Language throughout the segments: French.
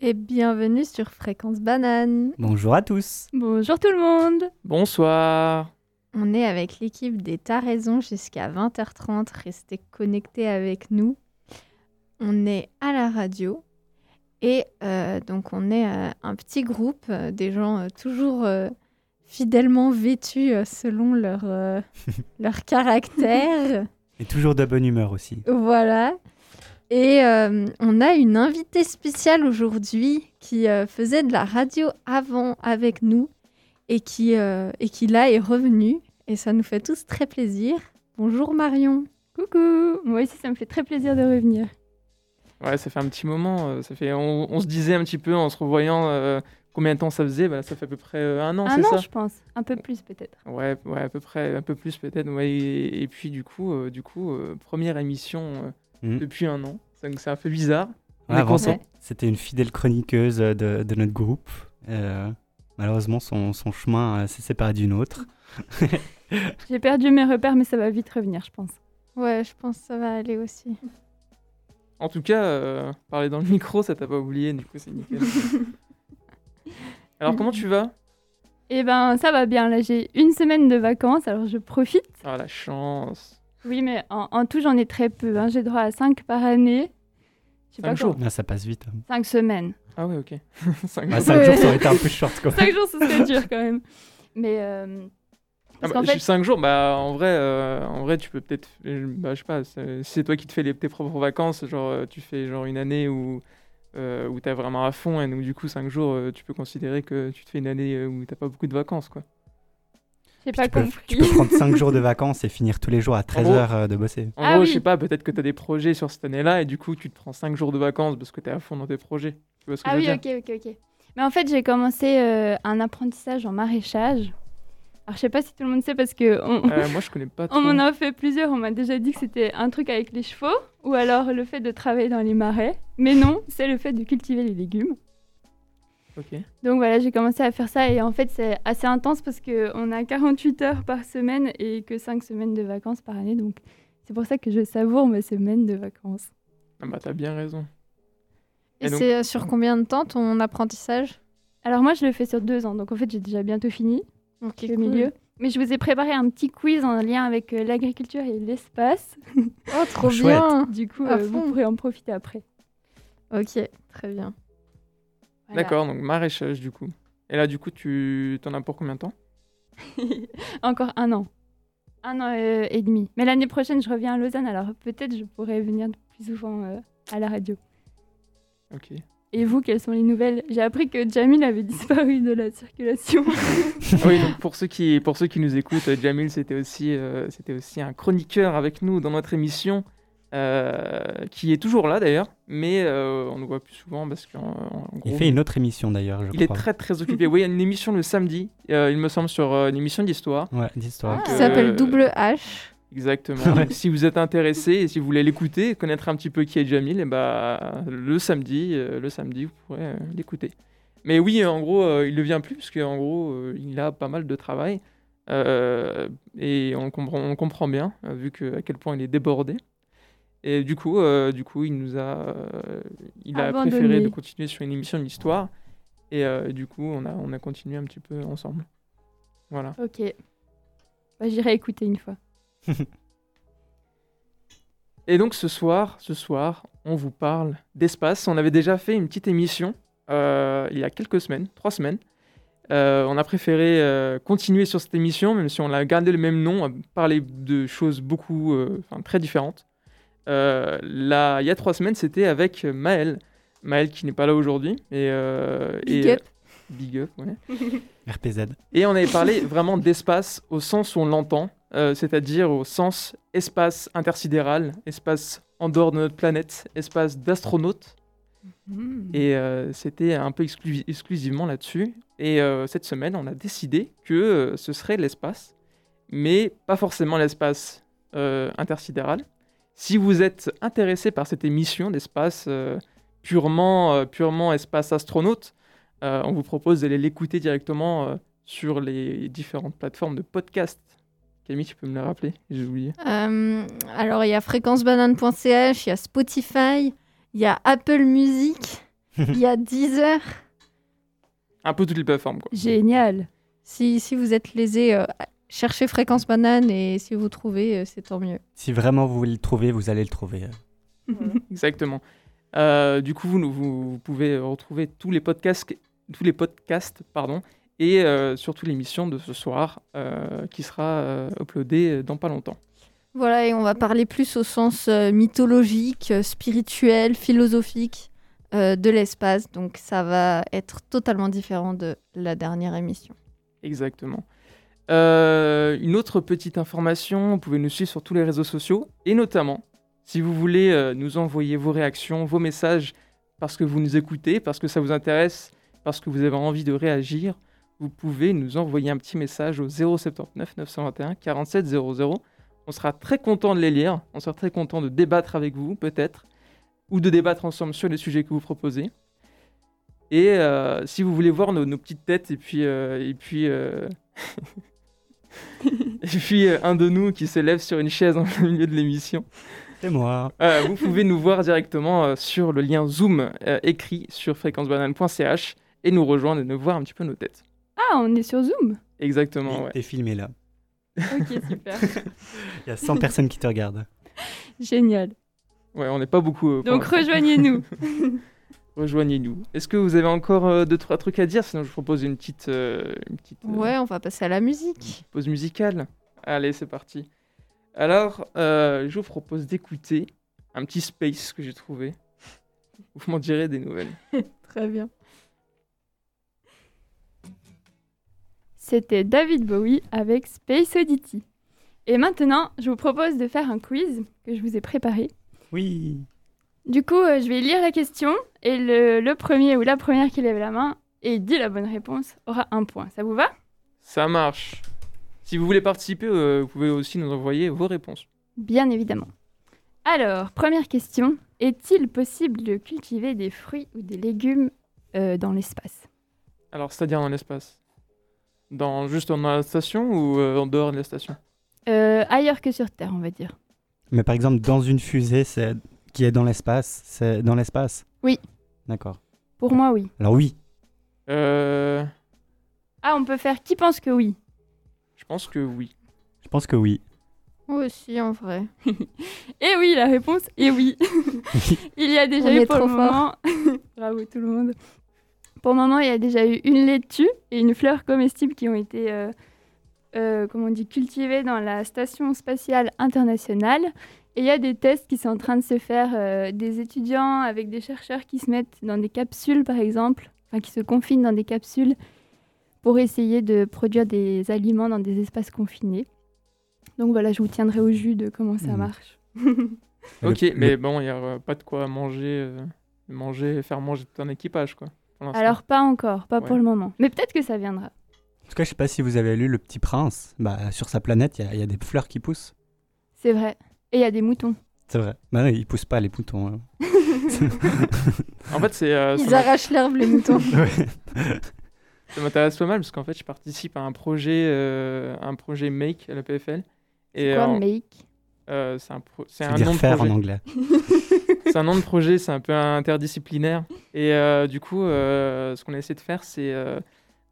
Et bienvenue sur Fréquence Banane. Bonjour à tous. Bonjour tout le monde. Bonsoir. On est avec l'équipe des T'as raison jusqu'à 20h30. Restez connectés avec nous. On est à la radio. Et euh, donc on est euh, un petit groupe, euh, des gens euh, toujours euh, fidèlement vêtus euh, selon leur, euh, leur caractère. Et toujours de bonne humeur aussi. Voilà. Et euh, on a une invitée spéciale aujourd'hui qui euh, faisait de la radio avant avec nous et qui, euh, et qui là est revenue. Et ça nous fait tous très plaisir. Bonjour Marion. Coucou. Moi aussi, ça me fait très plaisir de revenir. Ouais, ça fait un petit moment. Ça fait, on, on se disait un petit peu en se revoyant euh, combien de temps ça faisait. Bah, ça fait à peu près un an, Un c'est an, ça je pense. Un peu plus peut-être. Ouais, ouais, à peu près, un peu plus peut-être. Ouais, et, et puis du coup, euh, du coup, euh, première émission Mhm. depuis un an. Donc c'est un peu bizarre. On Ouais, est avant. C'était une fidèle chroniqueuse de, de notre groupe. Euh, malheureusement, son, son chemin euh, s'est séparé d'une autre. J'ai perdu mes repères, mais ça va vite revenir, je pense. Ouais, je pense que ça va aller aussi. En tout cas, euh, parler dans le micro, ça t'a pas oublié. Du coup, c'est nickel. Alors comment tu vas? Eh ben, ça va bien. Là, j'ai une semaine de vacances, alors je profite. Ah la chance. Oui, mais en, en tout, j'en ai très peu. hein. J'ai droit à 5 par année. Je sais Cinq pas jours. Ah, ça passe vite. 5 semaines. Ah ouais, ok. Cinq Bah, jours. 5 Ouais. jours, ça aurait été un peu short. Quoi. 5 jours, ce serait dur quand même. Mais euh, Ah parce bah, fait, 5 jours, bah en vrai, euh, en vrai, tu peux peut-être, euh, bah, je sais pas, c'est si c'est toi qui te fais les, tes propres vacances, genre euh, tu fais genre une année où euh, où t'es vraiment à fond et donc du coup 5 jours, euh, tu peux considérer que tu te fais une année où t'as pas beaucoup de vacances quoi. J'ai pas tu, peux, compris. tu peux prendre 5 jours de vacances et finir tous les jours à 13 gros- heures euh, de bosser. En Ah gros, oui. je sais pas, peut-être que t'as des projets sur cette année-là et du coup tu te prends 5 jours de vacances parce que t'es à fond dans tes projets. Tu vois ce que Ah je oui, dire ok, ok, ok. Mais en fait, j'ai commencé euh, un apprentissage en maraîchage. Alors, je sais pas si tout le monde sait parce que on, Euh, moi je connais pas trop. on m'en a fait plusieurs. On m'a déjà dit que c'était un truc avec les chevaux ou alors le fait de travailler dans les marais. Mais non, c'est le fait de cultiver les légumes. Donc voilà, j'ai commencé à faire ça et en fait, c'est assez intense parce qu'on a 48 heures par semaine et que 5 semaines de vacances par année. Donc, c'est pour ça que je savoure ma semaine de vacances. Ah bah t'as bien raison. Et, c'est euh, sur combien de temps ton apprentissage? Alors, moi, je le fais sur deux ans. Donc, en fait, j'ai déjà bientôt fini. Ok, au milieu. Mais je vous ai préparé un petit quiz en lien avec euh, l'agriculture et l'espace. Oh, trop Chouette. bien. Du coup, À euh, vous fond. pourrez en profiter après. Ok, très bien. Voilà. D'accord, donc maraîchage du coup. Et là du coup tu t'en as pour combien de temps Encore un an. Un an euh, et demi. Mais l'année prochaine, je reviens à Lausanne, alors peut-être je pourrai venir plus souvent euh, à la radio. Ok. Et vous, quelles sont les nouvelles? J'ai appris que Jamil avait disparu de la circulation. Oui, donc pour ceux qui, pour ceux qui nous écoutent, Jamil, c'était aussi, euh, c'était aussi un chroniqueur avec nous dans notre émission, euh, qui est toujours là d'ailleurs, mais euh, on ne voit plus souvent parce qu'en en Il fait une autre émission d'ailleurs, je il est très très occupé. oui, il y a une émission le samedi, euh, il me semble, sur euh, une émission d'histoire. Ouais, d'histoire. Qui Euh, s'appelle Double H. Exactement. Ouais. Si vous êtes intéressé et si vous voulez l'écouter, connaître un petit peu qui est Jamil, et bah, le samedi, euh, le samedi, vous pourrez euh, l'écouter. Mais oui, en gros, euh, il ne vient plus parce qu'en gros, euh, il a pas mal de travail. Euh, et on comprend, on comprend bien, vu que, à quel point il est débordé. Et du coup, euh, du coup il nous a, euh, il a Abandonné. préféré de continuer sur une émission d'histoire. Et euh, du coup, on a, on a continué un petit peu ensemble. Voilà. ok. Bah, J'irai écouter une fois. Et donc ce soir, ce soir, on vous parle d'espace. On avait déjà fait une petite émission euh, il y a quelques semaines, trois semaines. Euh, on a préféré euh, continuer sur cette émission, même si on a gardé le même nom, parler de choses beaucoup, très différentes. Euh, là, il y a trois semaines, c'était avec Maël. Maël qui n'est pas là aujourd'hui. Et, euh, Big et- up. Big up, ouais. RPZ. Et on avait parlé vraiment d'espace au sens où on l'entend, euh, c'est-à-dire au sens espace intersidéral, espace en dehors de notre planète, espace d'astronautes. Hmm. Et euh, c'était un peu exclu- exclusivement là-dessus. Et euh, cette semaine, on a décidé que euh, ce serait l'espace, mais pas forcément l'espace euh, intersidéral. Si vous êtes intéressé par cette émission d'espace euh, purement, euh, purement espace astronaute, euh, on vous propose d'aller l'écouter directement euh, sur les différentes plateformes de podcast. Camille, tu peux me le rappeler? J'ai oublié. Euh, alors, il y a fréquencebanane.ch, il y a Spotify, il y a Apple Music Il y a 10 heures. Un peu toutes les plateformes, quoi. Génial. Si, si vous êtes lésé, euh, cherchez Fréquence Banane et si vous trouvez, euh, c'est tant mieux. Si vraiment vous voulez le trouver, vous allez le trouver. Exactement. Euh, du coup, vous, vous, vous pouvez retrouver tous les podcasts, tous les podcasts pardon, et euh, surtout l'émission de ce soir euh, qui sera euh, uploadée dans pas longtemps. Voilà, et on va parler plus au sens euh, mythologique, euh, spirituel, philosophique euh, de l'espace. Donc ça va être totalement différent de la dernière émission. Exactement. Euh, une autre petite information, vous pouvez nous suivre sur tous les réseaux sociaux et notamment, si vous voulez euh, nous envoyer vos réactions, vos messages, parce que vous nous écoutez, parce que ça vous intéresse, parce que vous avez envie de réagir, vous pouvez nous envoyer un petit message au 079 921 47 00. On sera très content de les lire, on sera très content de débattre avec vous peut-être, ou de débattre ensemble sur les sujets que vous proposez. Et euh, si vous voulez voir nos, petites têtes et puis, et puis, et puis euh, un de nous qui se lève sur une chaise en plein milieu de l'émission, C'est moi. euh, vous pouvez nous voir directement euh, sur le lien Zoom euh, écrit sur fréquencebanane.ch et nous rejoindre et nous voir un petit peu nos têtes. Ah, on est sur Zoom? Exactement, ouais. T'es filmé là. Ok, super. Il y a 100 personnes qui te regardent. Génial. Ouais, on n'est pas beaucoup. euh, Donc rejoignez-nous. Rejoignez-nous. Est-ce que vous avez encore euh, deux, trois trucs à dire? Sinon, je vous propose une petite, euh, une petite euh, Ouais, on va passer à la musique. pause musicale. Allez, c'est parti. Alors, euh, je vous propose d'écouter un petit space que j'ai trouvé. Vous m'en direz des nouvelles. Très bien. C'était David Bowie avec Space Oddity. Et maintenant, je vous propose de faire un quiz que je vous ai préparé. Oui. Du coup, euh, je vais lire la question et le, le premier ou la première qui lève la main et dit la bonne réponse aura un point. Ça vous va? Ça marche. Si vous voulez participer, euh, vous pouvez aussi nous envoyer vos réponses. Bien évidemment. Alors, première question. Est-il possible de cultiver des fruits ou des légumes euh, dans l'espace? Alors, c'est-à-dire dans l'espace? Dans, Juste dans la station ou euh, en dehors de la station? Euh, Ailleurs que sur Terre, on va dire. Mais par exemple, dans une fusée c'est... qui est dans l'espace, c'est dans l'espace Oui. D'accord. Pour moi, oui. Alors oui. euh, Ah, on peut faire qui pense que oui? Je pense que oui. Je pense que oui. Moi aussi, en vrai. Et oui, la réponse est oui. il y a déjà On eu est pour trop le moment. Bravo tout le monde. Pour le moment, il y a déjà eu une laitue et une fleur comestible qui ont été, euh, euh, comment on dit, cultivées dans la station spatiale internationale. Et il y a des tests qui sont en train de se faire, euh, des étudiants avec des chercheurs qui se mettent dans des capsules, par exemple, enfin qui se confinent dans des capsules pour essayer de produire des aliments dans des espaces confinés. Donc voilà, je vous tiendrai au jus de comment ça Mhm. marche. Ok, Le- mais bon, il n'y a euh, pas de quoi manger, euh, manger, faire manger tout un équipage, quoi. Alors pas encore, pas Ouais. pour le moment. Mais peut-être que ça viendra. En tout cas, je sais pas si vous avez lu Le Petit Prince. Bah, sur sa planète, il y a- il y, a des fleurs qui poussent. C'est vrai. Et il y a des moutons. C'est vrai. Bah non, ils poussent pas les boutons. hein. En fait, c'est, euh, ça Ils m'a- arrachent l'herbe, les moutons. ça m'intéresse pas mal parce qu'en fait, je participe à un projet, euh, un projet Make à la PFL. C'est quoi, euh, make? euh, c'est un, pro- c'est C'est un dire nom de faire en projet. anglais. c'est un nom de projet, c'est un peu interdisciplinaire. Et euh, du coup, euh, ce qu'on a essayé de faire, c'est euh,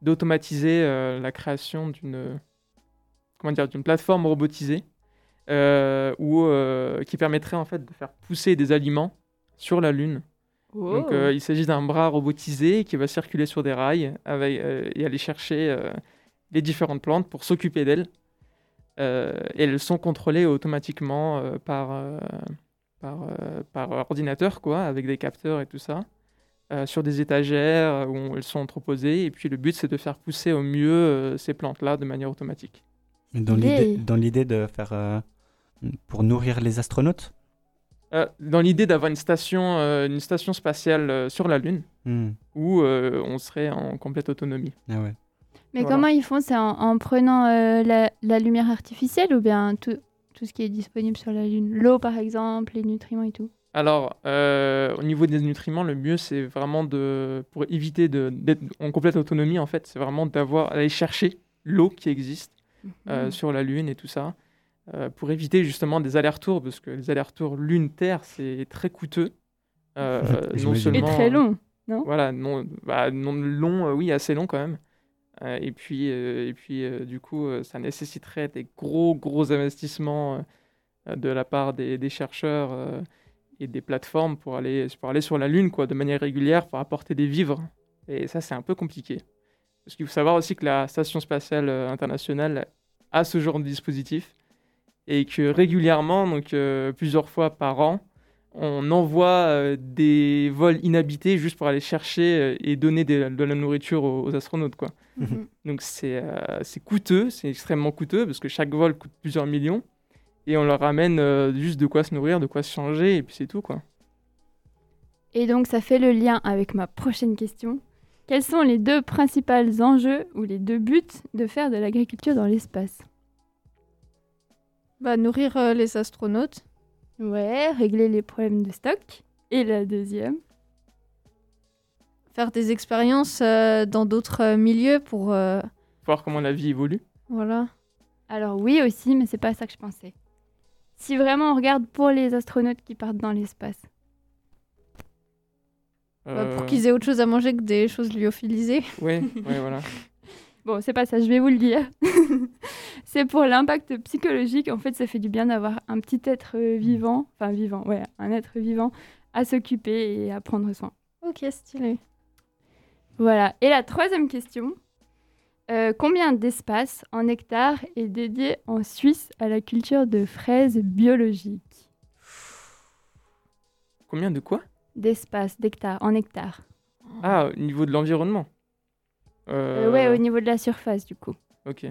d'automatiser euh, la création d'une comment dire d'une plateforme robotisée où, euh, qui permettrait en fait de faire pousser des aliments sur la Lune. Donc Oh. euh, il s'agit d'un bras robotisé qui va circuler sur des rails avec, euh, et aller chercher euh, les différentes plantes pour s'occuper d'elles. Euh, et elles sont contrôlées automatiquement euh, par, euh, par, euh, par ordinateur, quoi, avec des capteurs et tout ça, euh, sur des étagères où elles sont entreposées. Et puis le but, c'est de faire pousser au mieux euh, ces plantes-là de manière automatique. Dans l'idée, dans l'idée de faire euh, pour nourrir les astronautes. Euh, dans l'idée d'avoir une station, euh, une station spatiale euh, sur la Lune, Hmm. où euh, on serait en complète autonomie. Ah ouais. Mais voilà. comment ils font C'est en, en prenant euh, la, la lumière artificielle ou bien tout, tout ce qui est disponible sur la Lune? L'eau, par exemple, les nutriments et tout Alors, euh, au niveau des nutriments, le mieux, c'est vraiment de, pour éviter de- d'être en complète autonomie, en fait, c'est vraiment d'avoir, aller chercher l'eau qui existe euh, Mhm. sur la Lune et tout ça, euh, pour éviter justement des allers-retours, parce que les allers-retours Lune-Terre, c'est très coûteux. Euh, non J'imagine. Et seulement, très long. non? Voilà, non, bah, non long, euh, oui, assez long quand même. Euh, et puis, euh, et puis euh, du coup, euh, ça nécessiterait des gros, gros investissements euh, de la part des, des chercheurs euh, et des plateformes pour aller, pour aller sur la Lune quoi, de manière régulière, pour apporter des vivres. Et ça, c'est un peu compliqué. Parce qu'il faut savoir aussi que la Station spatiale internationale a ce genre de dispositif et que régulièrement, donc euh, plusieurs fois par an, on envoie euh, des vols inhabités juste pour aller chercher euh, et donner des- de la nourriture aux, aux astronautes. Quoi. Mhm. Donc c'est euh, c'est coûteux, c'est extrêmement coûteux parce que chaque vol coûte plusieurs millions et on leur ramène euh, juste de quoi se nourrir, de quoi se changer et puis c'est tout quoi. Et donc, ça fait le lien avec ma prochaine question. Quels sont les deux principaux enjeux ou les deux buts de faire de l'agriculture dans l'espace? Bah, nourrir euh, les astronautes. Ouais, régler les problèmes de stock. Et la deuxième Faire des expériences euh, dans d'autres euh, milieux pour. euh, Voir comment la vie évolue. voilà. Alors oui aussi, mais c'est pas ça que je pensais. Si vraiment on regarde pour les astronautes qui partent dans l'espace. Bah, pour qu'ils aient autre chose à manger que des choses lyophilisées. Ouais, ouais, voilà. Bon, c'est pas ça, je vais vous le dire. c'est pour l'impact psychologique. En fait, ça fait du bien d'avoir un petit être euh, vivant, enfin vivant, ouais, un être vivant à s'occuper et à prendre soin. Ok, stylé. Voilà. Et la troisième question. Euh, combien d'espace en hectares est dédié en Suisse à la culture de fraises biologiques? Combien de quoi? D'espace, d'hectares, en hectares. Ah, au niveau de l'environnement. Euh, ouais, au niveau de la surface, du coup. Ok.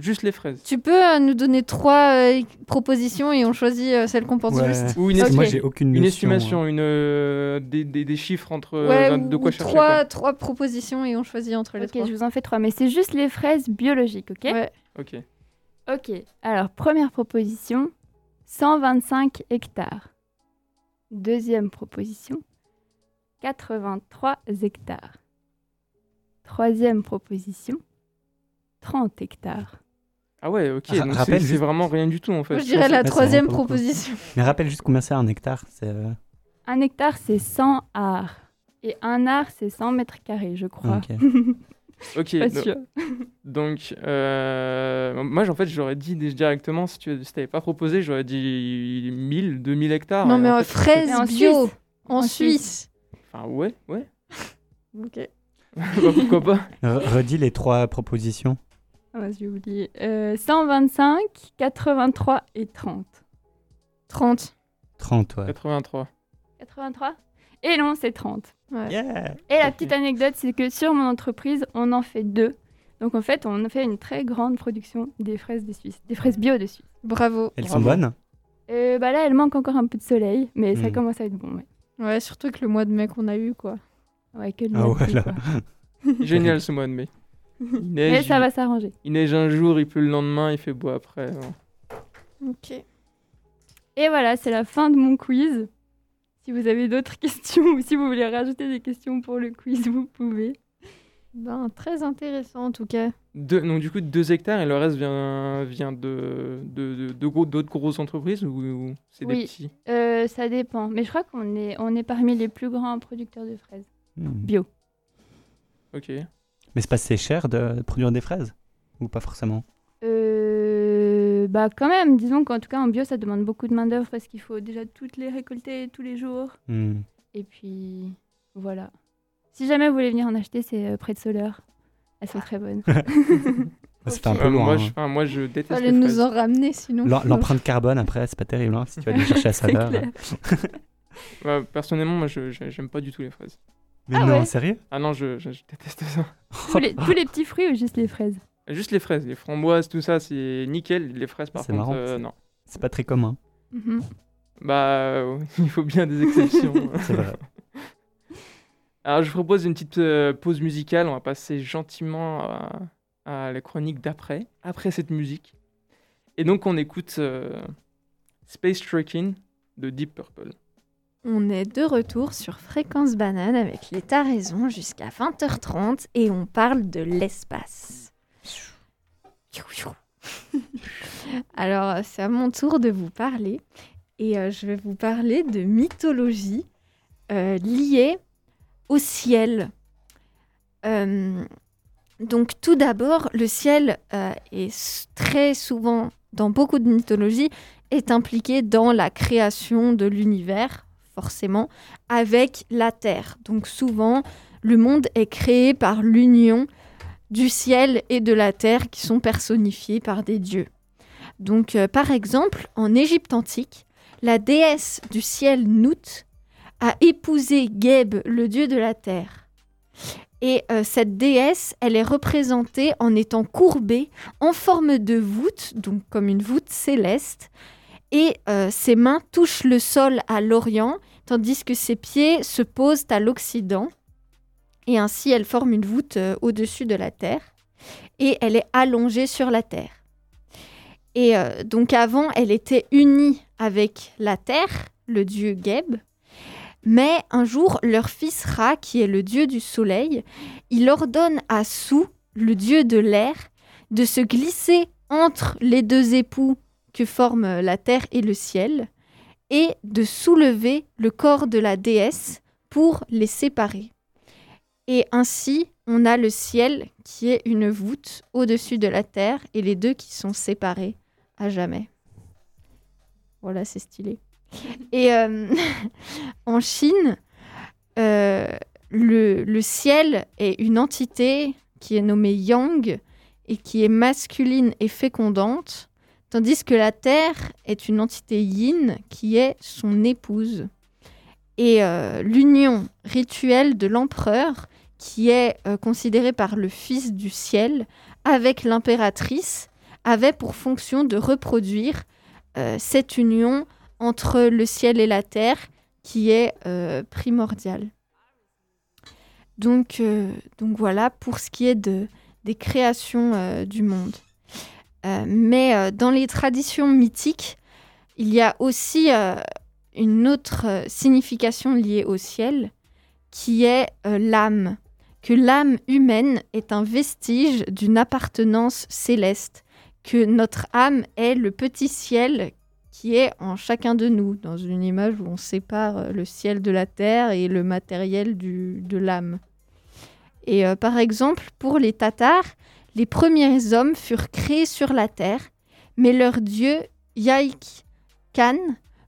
Juste les fraises. Tu peux euh, nous donner trois euh, propositions et on choisit euh, celle qu'on pense Ouais. juste. Ou une, Ok. Moi, j'ai aucune une notion, estimation, hein. une, euh, des, des- des chiffres entre Ouais, de ou quoi chercher. trois, trois propositions et on choisit entre les Ok, trois. je vous en fais trois, mais c'est juste les fraises biologiques, ok Ouais. Ok. Ok, alors première proposition, 125 hectares. Deuxième proposition, 83 hectares. Troisième proposition, 30 hectares. Ah ouais, ok. Ra- donc rappelle c'est juste- vraiment rien du tout en fait. Moi, je dirais la Ouais, troisième proposition. Mais rappelle juste combien c'est un hectare. C'est euh, Un hectare, c'est 100 arts. Et un art, c'est 100 mètres carrés, je crois. ok. Ok. Pas do- sûr. Donc, euh, moi, en fait, j'aurais dit directement, si tu si t'avais pas proposé, j'aurais dit 1000, 2000 hectares. non, mais en fait, fraises Et en bio Suisse. en, En Suisse. Enfin, ouais, ouais. Ok. Bah, pourquoi pas Re- redis les trois propositions. Ah, j'ai oublié. Euh, 125, 83 et 30. 30. 30, ouais. 83. 83 Et non, c'est 30. Ouais. Yeah Et la petite anecdote, c'est que sur mon entreprise, on en fait deux. Donc en fait, on fait une très grande production des fraises de Suisse, des fraises bio de Suisse. Bravo. Elles sont bonnes Euh, bah là, elle manque encore un peu de soleil, mais ça Hmm. commence à être bon. Ouais, Ouais, surtout avec le mois de mai qu'on a eu, quoi. Ouais que le Ah ouais, là. Génial ce mois de mai. Il Mais neige, ça il- va s'arranger. il neige un jour, il pleut le lendemain, il fait beau après. non. Ok. Et voilà, c'est la fin de mon quiz. Si vous avez d'autres questions ou si vous voulez rajouter des questions pour le quiz, vous pouvez. Ben, très intéressant en tout cas. Deux- donc du coup, 2 hectares et le reste vient, vient de, de, de- de gros- d'autres grosses entreprises ou, ou c'est Oui. des petits? Euh, ça dépend. Mais je crois qu'on est, on est parmi les plus grands producteurs de fraises Hmm. bio. Ok. Mais c'est pas assez cher de produire des fraises? Ou pas forcément? Euh, bah quand même, disons qu'en tout cas en bio ça demande beaucoup de main d'œuvre parce qu'il faut déjà toutes les récolter tous les jours. Hmm. Et puis voilà. Si jamais vous voulez venir en acheter, c'est euh, près de Soleur. Elles sont très bonnes. Fait un peu Euh, loin. moi, hein. je, enfin, moi, je déteste Fallait les nous en ramener sinon. L'em- L'empreinte carbone, après, c'est pas terrible hein, si tu vas aller chercher à C'est saveur. Ouais, personnellement, moi, je- j'aime pas du tout les fraises. Mais Ah non, ouais sérieux? Ah non, je, je- je déteste ça. tous, les, tous les petits fruits ou juste les fraises? Juste les fraises, les framboises, tout ça, c'est nickel. Les fraises, par C'est contre, marrant, euh, c'est- non. C'est pas très commun. Mhm. Bah, euh, il faut bien des exceptions. C'est vrai. Alors, je vous propose une petite euh, pause musicale. On va passer gentiment à, à la chronique d'après, après cette musique. Et donc, on écoute euh, Space Trekking de Deep Purple. On est de retour sur Fréquence Banane avec les raison jusqu'à 20h30 et on parle de l'espace. Alors, c'est à mon tour de vous parler et euh, je vais vous parler de mythologie euh, liées au ciel. Euh, donc tout d'abord, le ciel est très souvent, dans beaucoup de mythologies, est impliqué dans la création de l'univers, forcément, avec la terre. Donc souvent, le monde est créé par l'union du ciel et de la terre qui sont personnifiés par des dieux. Donc euh, par exemple, en Égypte antique, la déesse du ciel Nout a épousé Geb, le dieu de la terre. Et euh, cette déesse, elle est représentée en étant courbée en forme de voûte, donc comme une voûte céleste, et euh, ses mains touchent le sol à l'Orient, tandis que ses pieds se posent à l'Occident. Et ainsi, elle forme une voûte euh, au-dessus de la terre, et elle est allongée sur la terre. Et euh, donc avant, elle était unie avec la terre, le dieu Geb, mais un jour, leur fils Ra, qui est le dieu du soleil, il ordonne à Sou, le dieu de l'air, de se glisser entre les deux époux que forment la terre et le ciel, et de soulever le corps de la déesse pour les séparer. Et ainsi, on a le ciel qui est une voûte au-dessus de la terre et les deux qui sont séparés à jamais. Voilà, c'est stylé. Et euh, en Chine, euh, le, le ciel est une entité qui est nommée Yang et qui est masculine et fécondante, tandis que la Terre est une entité Yin qui est son épouse. Et euh, l'union rituelle de l'empereur, qui est euh, considéré par le fils du ciel, avec l'impératrice, avait pour fonction de reproduire euh, cette union entre le ciel et la terre qui est primordiale. Donc, voilà pour ce qui est de, des créations du monde. Euh, mais euh, dans les traditions mythiques, il y a aussi euh, une autre signification liée au ciel qui est l'âme. Que l'âme humaine est un vestige d'une appartenance céleste, que notre âme est le petit ciel qui est en chacun de nous, dans une image où on sépare le ciel de la terre et le matériel du, de l'âme. Et par exemple, pour les Tatars, les premiers hommes furent créés sur la terre, mais leur dieu Yaik Khan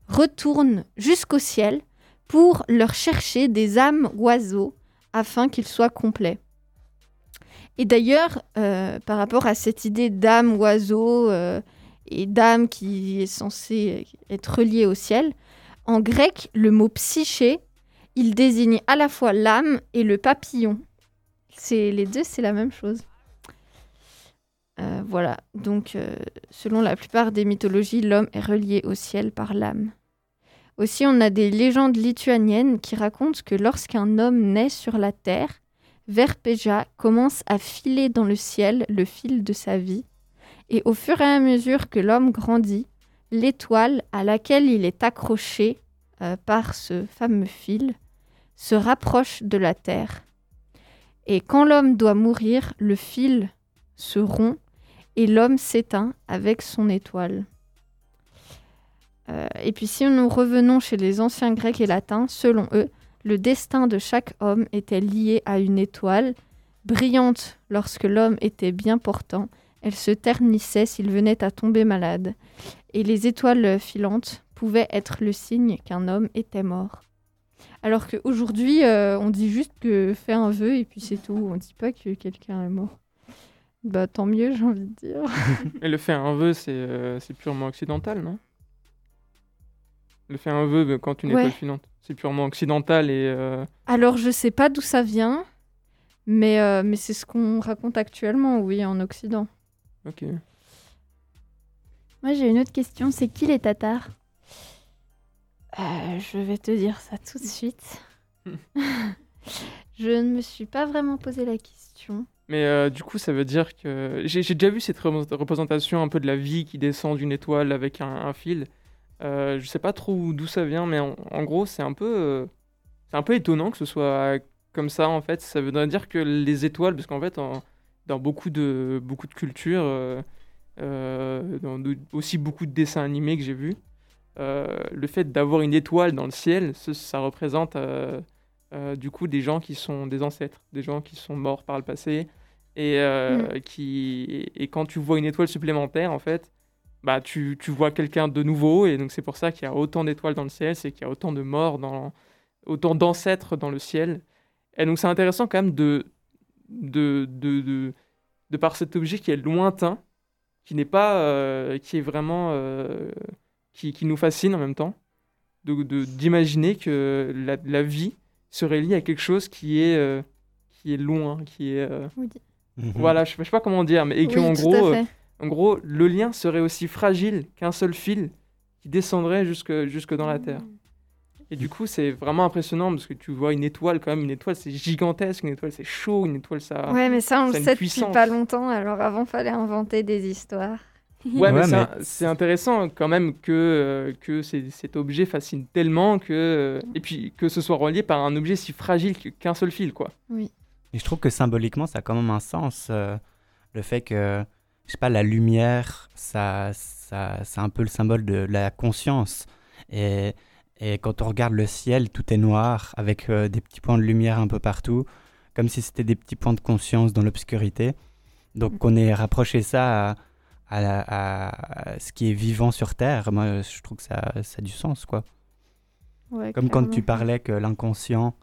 retourne jusqu'au ciel pour leur chercher des âmes oiseaux afin qu'ils soient complets. Et d'ailleurs, euh, par rapport à cette idée d'âme oiseau euh, et d'âme qui est censée être reliée au ciel, en grec, le mot psyché, il désigne à la fois l'âme et le papillon. C'est les deux, c'est la même chose. Euh, voilà, donc euh, selon la plupart des mythologies, l'homme est relié au ciel par l'âme. Aussi, on a des légendes lituaniennes qui racontent que lorsqu'un homme naît sur la terre, Verpeja commence à filer dans le ciel le fil de sa vie, et au fur et à mesure que l'homme grandit, l'étoile à laquelle il est accroché euh, par ce fameux fil se rapproche de la terre. Et quand l'homme doit mourir, le fil se rompt et l'homme s'éteint avec son étoile. Euh, et puis si nous revenons chez les anciens grecs et latins, selon eux, le destin de chaque homme était lié à une étoile, brillante lorsque l'homme était bien portant, elle se ternissait s'il venait à tomber malade, et les étoiles filantes pouvaient être le signe qu'un homme était mort. Alors qu'aujourd'hui, euh, on dit juste que fais un vœu et puis c'est tout, on dit pas que quelqu'un est mort. Bah tant mieux, j'ai envie de dire. Et le faire un vœu, c'est euh, c'est purement occidental, non? Le faire un vœu quand une Ouais. étoile filante, c'est purement occidental et euh, Alors je sais pas d'où ça vient, mais, euh, mais c'est ce qu'on raconte actuellement, oui, en Occident. ok. Moi, j'ai une autre question. C'est qui les Tatars? Euh, je vais te dire ça tout de suite. je ne me suis pas vraiment posé la question. Mais euh, du coup, ça veut dire que j'ai déjà vu cette repré- représentation un peu de la vie qui descend d'une étoile avec un, fil. Euh, je sais pas trop d'où ça vient, mais en, gros, c'est un peu, euh, c'est un peu étonnant que ce soit comme ça en fait. Ça veut dire que les étoiles, parce qu'en fait, dans beaucoup de beaucoup de cultures, euh, aussi beaucoup de dessins animés que j'ai vus, le fait d'avoir une étoile dans le ciel, ça représente euh, du coup des gens qui sont des ancêtres, des gens qui sont morts par le passé. Et, euh, qui, et quand tu vois une étoile supplémentaire, en fait, bah, tu, tu vois quelqu'un de nouveau. Et donc c'est pour ça qu'il y a autant d'étoiles dans le ciel, c'est qu'il y a autant de morts, dans, autant d'ancêtres dans le ciel. Et donc c'est intéressant quand même de, de, de, de, de par cet objet qui est lointain, qui n'est pas, euh, qui est vraiment, euh, qui, qui nous fascine en même temps, de, de- d'imaginer que la, la vie serait liée à quelque chose qui est, euh, qui est loin, qui est, euh, Mhm. voilà, je sais, pas- je sais pas comment dire, mais et Oui, qu'en tout gros, euh, en gros, le lien serait aussi fragile qu'un seul fil qui descendrait jusque, jusque dans la terre. Et du coup, c'est vraiment impressionnant parce que tu vois une étoile quand même, une étoile c'est gigantesque, une étoile c'est chaud, une étoile ça. Ouais, mais ça, on ça le sait depuis pas longtemps. Alors avant, fallait inventer des histoires. Ouais, mais, Ouais, c'est mais- un- c'est intéressant quand même que, euh, que cet objet fascine tellement que. euh, et puis que ce soit relié par un objet si fragile qu'un seul fil, quoi. Et je trouve que symboliquement, ça a quand même un sens. euh, le fait que, je sais pas, la lumière, ça, ça, c'est un peu le symbole de la conscience. Et, et quand on regarde le ciel, tout est noir, avec euh, des petits points de lumière un peu partout, comme si c'était des petits points de conscience dans l'obscurité. Donc qu'on ait rapproché ça à, à la- à ce qui est vivant sur Terre, moi je trouve que ça, ça a du sens, quoi. Ouais, Comme quand tu parlais que l'inconscient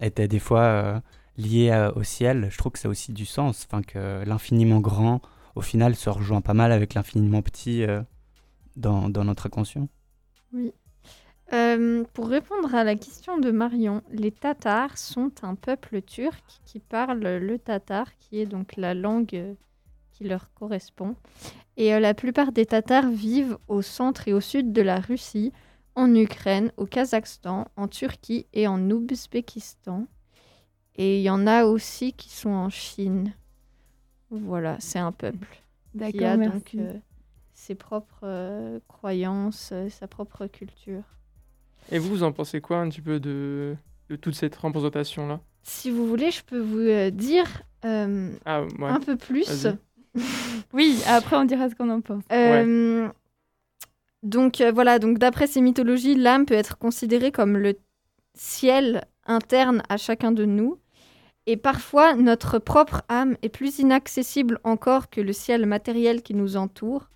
était des fois euh, lié euh, au ciel, je trouve que ça a aussi du sens. Enfin, que l'infiniment grand, au final, se rejoint pas mal avec l'infiniment petit euh, dans, dans notre inconscient. Euh, pour répondre à la question de Marion, les Tatars sont un peuple turc qui parle le tatar, qui est donc la langue qui leur correspond. Et euh, la plupart des Tatars vivent au centre et au sud de la Russie, en Ukraine, au Kazakhstan, en Turquie et en Ouzbékistan. Et il y en a aussi qui sont en Chine. Voilà, c'est un peuple qui a D'accord, merci. donc euh, ses propres euh, croyances, euh, sa propre culture. Et vous, vous en pensez quoi un petit peu de, de toute cette représentation-là? Si vous voulez, je peux vous euh, dire euh, Ah, ouais. un peu plus. Vas-y. Oui, après on dira ce qu'on en pense. Euh, Donc euh, voilà, donc d'après ces mythologies, l'âme peut être considérée comme le ciel interne à chacun de nous. Et parfois, notre propre âme est plus inaccessible encore que le ciel matériel qui nous entoure.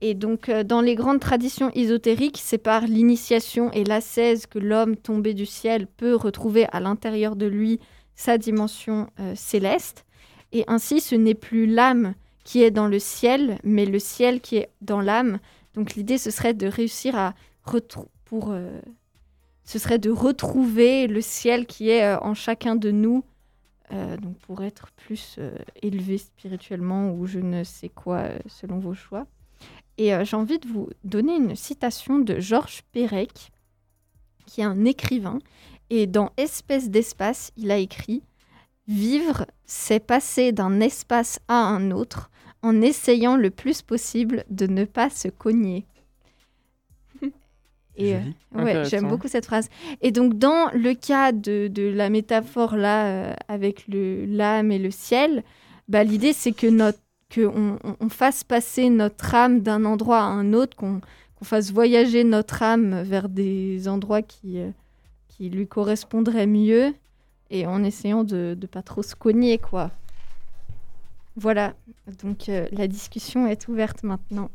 Et donc, euh, dans les grandes traditions ésotériques, c'est par l'initiation et l'ascèse que l'homme tombé du ciel peut retrouver à l'intérieur de lui sa dimension euh, céleste. Et ainsi, ce n'est plus l'âme qui est dans le ciel, mais le ciel qui est dans l'âme. Donc, l'idée, ce serait de réussir à pour, euh, ce serait de retrouver le ciel qui est euh, en chacun de nous, euh, donc pour être plus élevé spirituellement ou je ne sais quoi selon vos choix. Et j'ai envie de vous donner une citation de Georges Perec, qui est un écrivain. Et dans Espèce d'espace, il a écrit Vivre, c'est passer d'un espace à un autre en essayant le plus possible de ne pas se cogner. Et, euh. Ouais, j'aime beaucoup cette phrase. Et donc, dans le cas de, de la métaphore là, euh, avec le- l'âme et le ciel, bah, l'idée c'est que notre que on, fasse passer notre âme d'un endroit à un autre, qu'on qu'on fasse voyager notre âme vers des endroits qui, euh, qui lui correspondraient mieux, et en essayant de ne pas trop se cogner, quoi. Voilà, donc euh, la discussion est ouverte maintenant.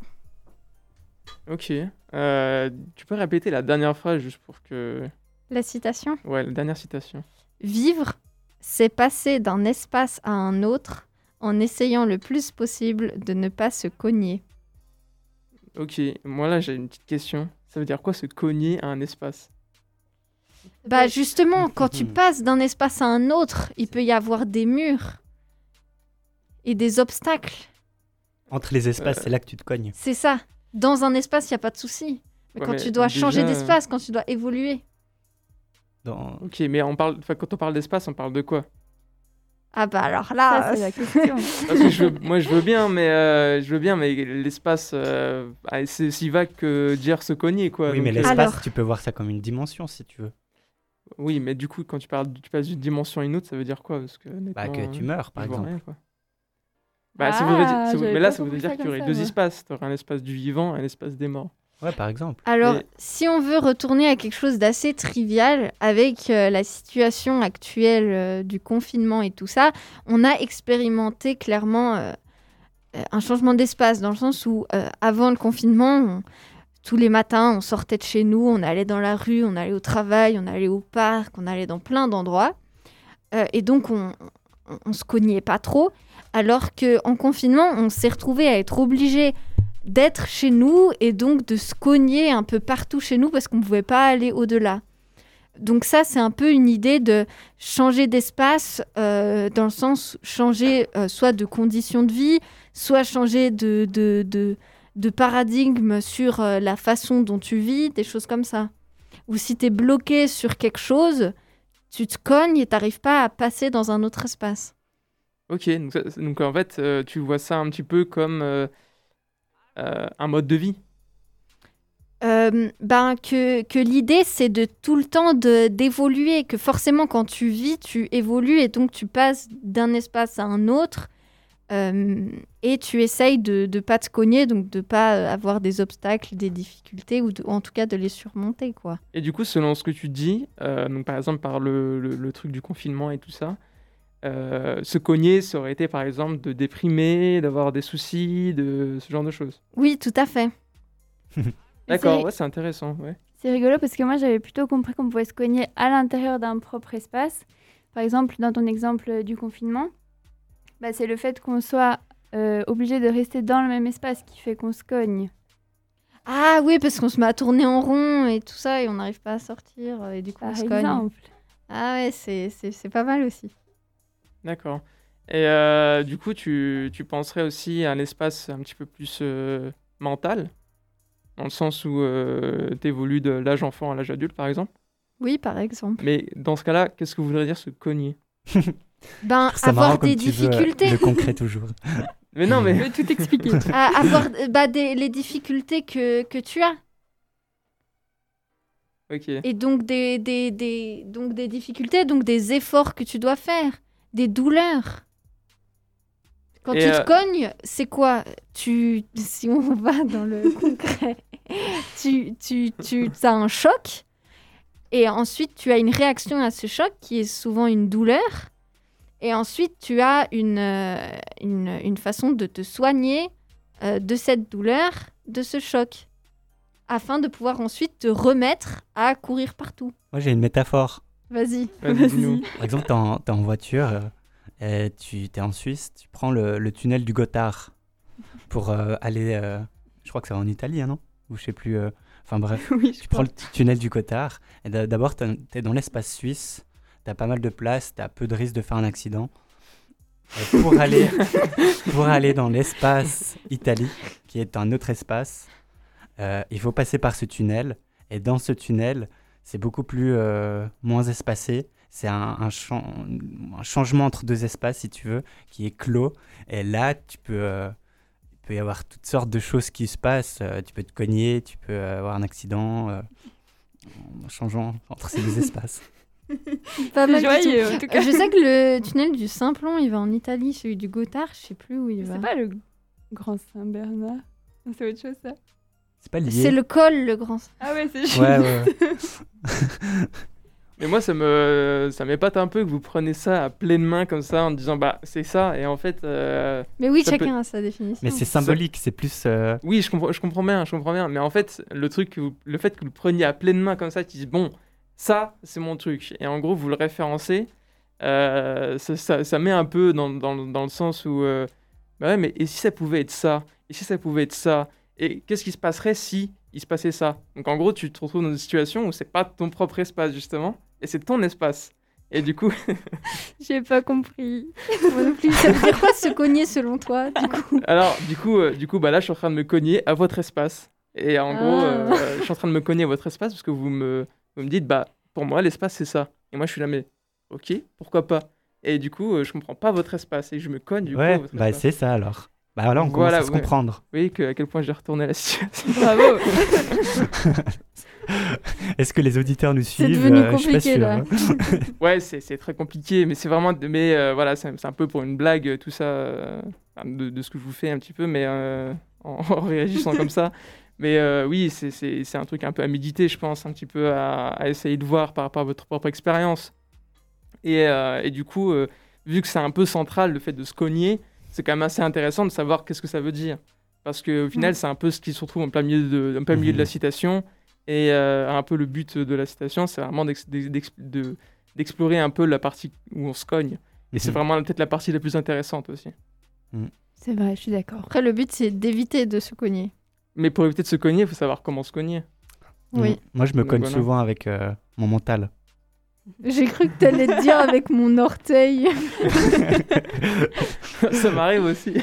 Ok. Euh, tu peux répéter la dernière phrase juste pour que. La citation? Ouais, la dernière citation. Vivre, c'est passer d'un espace à un autre en essayant le plus possible de ne pas se cogner. Ok, moi là j'ai une petite question. Ça veut dire quoi se cogner à un espace? Bah justement, quand tu Mhm. passes d'un espace à un autre, il peut y avoir des murs et des obstacles. Entre les espaces, Euh. c'est là que tu te cognes. C'est ça. Dans un espace, il n'y a pas de souci. Mais Ouais, quand mais tu dois changer d'espace, quand tu dois évoluer. Dans... Ok, mais on parle, enfin, quand on parle d'espace, on parle de quoi? Ah bah alors Ça, là, c'est la question. Parce que je veux- moi je veux bien, mais euh, je veux bien, mais l'espace, euh, ah, c'est si vague que dire se cogner quoi. oui, mais Donc, euh, l'espace, Alors. tu peux voir ça comme une dimension si tu veux. Oui, mais du coup quand tu parles, tu passes d'une dimension à une autre, ça veut dire quoi? Parce que Bah, que tu euh, meurs, par exemple. rien, quoi. Bah, ça Ah, voudrait dire- ça- j'avais mais là, ça voudrait dire qu'il y aurait deux moi. espaces. Tu aurais un espace du vivant et un espace des morts. Ouais, par exemple. Alors, Mais- si on veut retourner à quelque chose d'assez trivial avec euh, la situation actuelle euh, du confinement et tout ça, on a expérimenté clairement euh, euh, un changement d'espace dans le sens où euh, avant le confinement, on- tous les matins, on sortait de chez nous, on allait dans la rue, on allait au travail, on allait au parc, on allait dans plein d'endroits. Euh, et donc, on, se cognait pas trop. Alors qu'en confinement, on s'est retrouvé à être obligé d'être chez nous et donc de se cogner un peu partout chez nous parce qu'on ne pouvait pas aller au-delà. Donc ça, c'est un peu une idée de changer d'espace euh, dans le sens changer euh, soit de conditions de vie, soit changer de, de paradigme sur euh, la façon dont tu vis, des choses comme ça. Ou si tu es bloqué sur quelque chose, tu te cognes et tu n'arrives pas à passer dans un autre espace. Ok, donc, en fait, euh, tu vois ça un petit peu comme euh, euh, un mode de vie. Ben, que, que l'idée, c'est de tout le temps d'évoluer, que forcément, quand tu vis, tu évolues et donc tu passes d'un espace à un autre euh, et tu essayes de ne pas te cogner, donc de pas euh, avoir des obstacles, des difficultés ou, de- ou en tout cas de les surmonter, quoi. Et du coup, selon ce que tu dis, euh, donc par exemple par le, le- le truc du confinement et tout ça, euh, se cogner, ça aurait été par exemple de déprimer, d'avoir des soucis, de ce genre de choses. Oui, tout à fait. D'accord, c'est- ouais, c'est intéressant. Ouais. C'est rigolo parce que moi j'avais plutôt compris qu'on pouvait se cogner à l'intérieur d'un propre espace. Par exemple, dans ton exemple du confinement, bah, c'est le fait qu'on soit euh, obligé de rester dans le même espace qui fait qu'on se cogne. Ah oui, parce qu'on se met à tourner en rond et tout ça et on n'arrive pas à sortir euh, et du coup Par on se cogne. exemple. Ah ouais, c'est- c'est c'est pas mal aussi. D'accord. Et euh, du coup, tu, tu penserais aussi à un espace un petit peu plus euh, mental, dans le sens où tu évolues de l'âge enfant à l'âge adulte, par exemple? Oui, par exemple. Mais dans ce cas-là, qu'est-ce que vous voudriez dire se cogner? Ben, avoir des euh, difficultés. le concret toujours. Mais non, Je mais veux tout expliquer. à avoir euh, bah, des, les difficultés que, que tu as. ok. Et donc des, des, des, donc des difficultés, donc des efforts que tu dois faire, des douleurs. Quand Et, tu euh, te cognes, c'est quoi? Tu, Si on va dans le concret, tu, tu, tu as un choc et ensuite tu as une réaction à ce choc qui est souvent une douleur. Et ensuite tu as une, euh, une, une façon de te soigner euh, de cette douleur, de ce choc, afin de pouvoir ensuite te remettre à courir partout. Moi, j'ai une métaphore. Vas-y. Vas-y, dis-nous. Par exemple, t'es en, en voiture, euh, et tu es en Suisse, tu prends le, le tunnel du Gothard pour euh, aller, euh, je crois que c'est en Italie, hein, non? Ou je sais plus. euh, Enfin bref, oui, tu prends le tunnel du Gothard, et d'a- d'abord, tu es dans l'espace suisse, tu as pas mal de place, tu as peu de risque de faire un accident. Et pour aller, pour aller dans l'espace Italie, qui est un autre espace, euh, il faut passer par ce tunnel. Et dans ce tunnel, c'est beaucoup plus euh, moins espacé. C'est un, un chan- un changement entre deux espaces, si tu veux, qui est clos. Et là, tu peux, euh, il peut y avoir toutes sortes de choses qui se passent. Euh, tu peux te cogner, tu peux euh, avoir un accident euh, en changeant entre ces deux espaces. Pas mal du joyeux, tout. en tout cas. Je sais que le tunnel du Simplon, il va en Italie. Celui du Gothard, je sais plus où il va. C'est pas le Grand Saint-Bernard. C'est autre chose ça. C'est pas lié. C'est le col, le grand. Ah ouais, c'est juste. Ouais, ouais. Mais moi, ça me, ça m'épate un peu que vous prenez ça à pleine main comme ça en disant bah c'est ça et en fait euh, Mais oui, chacun a sa définition. Mais c'est symbolique, c'est plus. euh, oui je comprends, je comprends bien, je comprends bien. Mais en fait le truc, que vous- le fait que vous le preniez à pleine main comme ça, tu dis bon ça c'est mon truc et en gros vous le référencez, euh, ça, ça- ça met un peu dans, dans, dans le sens où euh, bah ouais mais et si ça pouvait être ça? Et si ça pouvait être ça? Et qu'est-ce qui se passerait si il se passait ça? Donc en gros tu te retrouves dans une situation où c'est pas ton propre espace justement et c'est ton espace. Et du coup, J'ai pas compris. Moi non plus. Ça veut dire quoi se cogner selon toi du coup? Alors, du coup, euh, du coup bah là, je suis en train de me cogner à votre espace. Et en gros, Ah. je suis en train de me cogner à votre espace parce que vous me, vous me dites, bah, pour moi, l'espace, c'est ça. Et moi, je suis là, mais ok, pourquoi pas? Et du coup, euh, je comprends pas votre espace et je me cogne, du coup, à Ouais, votre bah espace. c'est ça alors. Bah voilà, on Voilà, commence à se ouais. comprendre. Vous voyez que, à quel point j'ai retourné la situation. Bravo. Est-ce que les auditeurs nous suivent? devenu Euh, je suis pas compliqué, sûr, là. ouais, c'est c'est très compliqué, mais c'est vraiment. Mais euh, voilà, c'est c'est un peu pour une blague, euh, tout ça, euh, de, de ce que je vous fais un petit peu, mais euh, en, en réagissant comme ça. Mais euh, oui, c'est- un truc un peu à méditer, je pense, un petit peu à, à essayer de voir par rapport à votre propre expérience. Et, euh, et du coup, euh, vu que c'est un peu central le fait de se cogner, c'est quand même assez intéressant de savoir qu'est-ce que ça veut dire. Parce qu'au final, c'est un peu ce qui se retrouve en plein milieu de, en plein milieu de la Mhm. citation. Et euh, un peu le but de la citation, c'est vraiment d'ex- d'ex- de- d'explorer un peu la partie où on se cogne. Et c'est Mhm. vraiment peut-être la partie la plus intéressante aussi. C'est vrai, je suis d'accord. Après, le but, c'est d'éviter de se cogner. Mais pour éviter de se cogner, il faut savoir comment se cogner. Oui. Mm. Moi, je me Donc cogne voilà. souvent avec euh, mon mental. J'ai cru que t'allais te dire avec mon orteil. ça m'arrive aussi.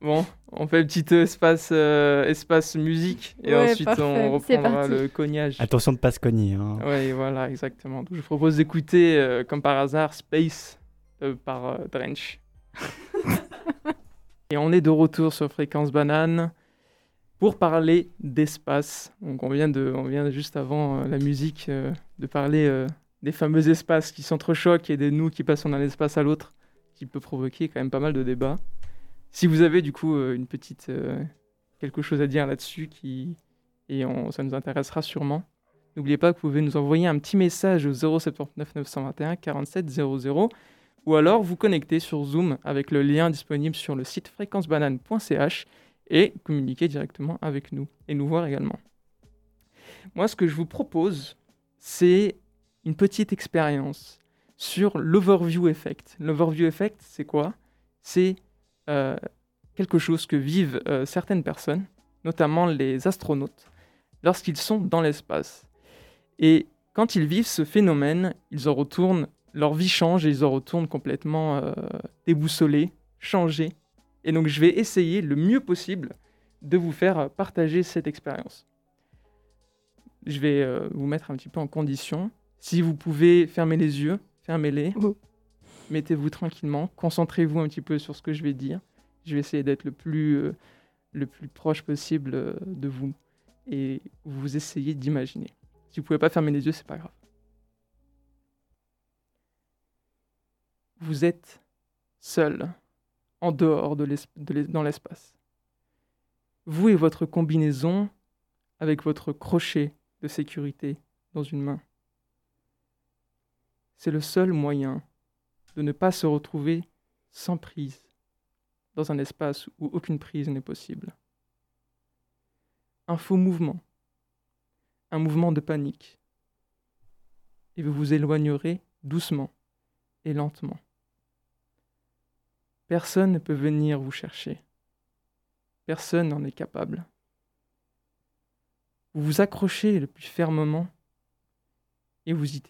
bon, on fait un petit espace, euh, espace musique et Ouais, ensuite parfait. on reprendra le cognage. Attention de pas se cogner. hein. Oui, voilà, exactement. Donc, je vous propose d'écouter, euh, comme par hasard, Space euh, par euh, Drench. et on est de retour sur Fréquence Banane pour parler d'espace. Donc, on vient, de, on vient juste avant euh, la musique euh, de parler euh, des fameux espaces qui s'entrechoquent et des nous qui passons d'un espace à l'autre, qui peut provoquer quand même pas mal de débats. Si vous avez du coup une petite quelque chose à dire là-dessus, qui et ça nous intéressera sûrement. N'oubliez pas que vous pouvez nous envoyer un petit message au 079 921 47 00 ou alors vous connecter sur Zoom avec le lien disponible sur le site fréquencebanane.ch et communiquer directement avec nous et nous voir également. Moi, ce que je vous propose, c'est une petite expérience sur l'overview effect. L'overview effect, c'est quoi? C'est euh, quelque chose que vivent euh, certaines personnes, notamment les astronautes, lorsqu'ils sont dans l'espace. Et quand ils vivent ce phénomène, ils en retournent, leur vie change et ils en retournent complètement euh, déboussolés, changés. Et donc je vais essayer le mieux possible de vous faire partager cette expérience. Je vais euh, vous mettre un petit peu en condition. Si vous pouvez fermer les yeux, fermez-les. Oh. Mettez-vous tranquillement, concentrez-vous un petit peu sur ce que je vais dire. Je vais essayer d'être le plus, euh, le plus proche possible de vous et vous essayez d'imaginer. Si vous pouvez pas fermer les yeux, c'est pas grave. Vous êtes seul, en dehors de dans l'espace. Vous et votre combinaison avec votre crochet de sécurité dans une main. C'est le seul moyen de ne pas se retrouver sans prise dans un espace où aucune prise n'est possible. Un faux mouvement, un mouvement de panique, et vous vous éloignerez doucement et lentement. Personne ne peut venir vous chercher. Personne n'en est capable. Vous vous accrochez le plus fermement et vous y,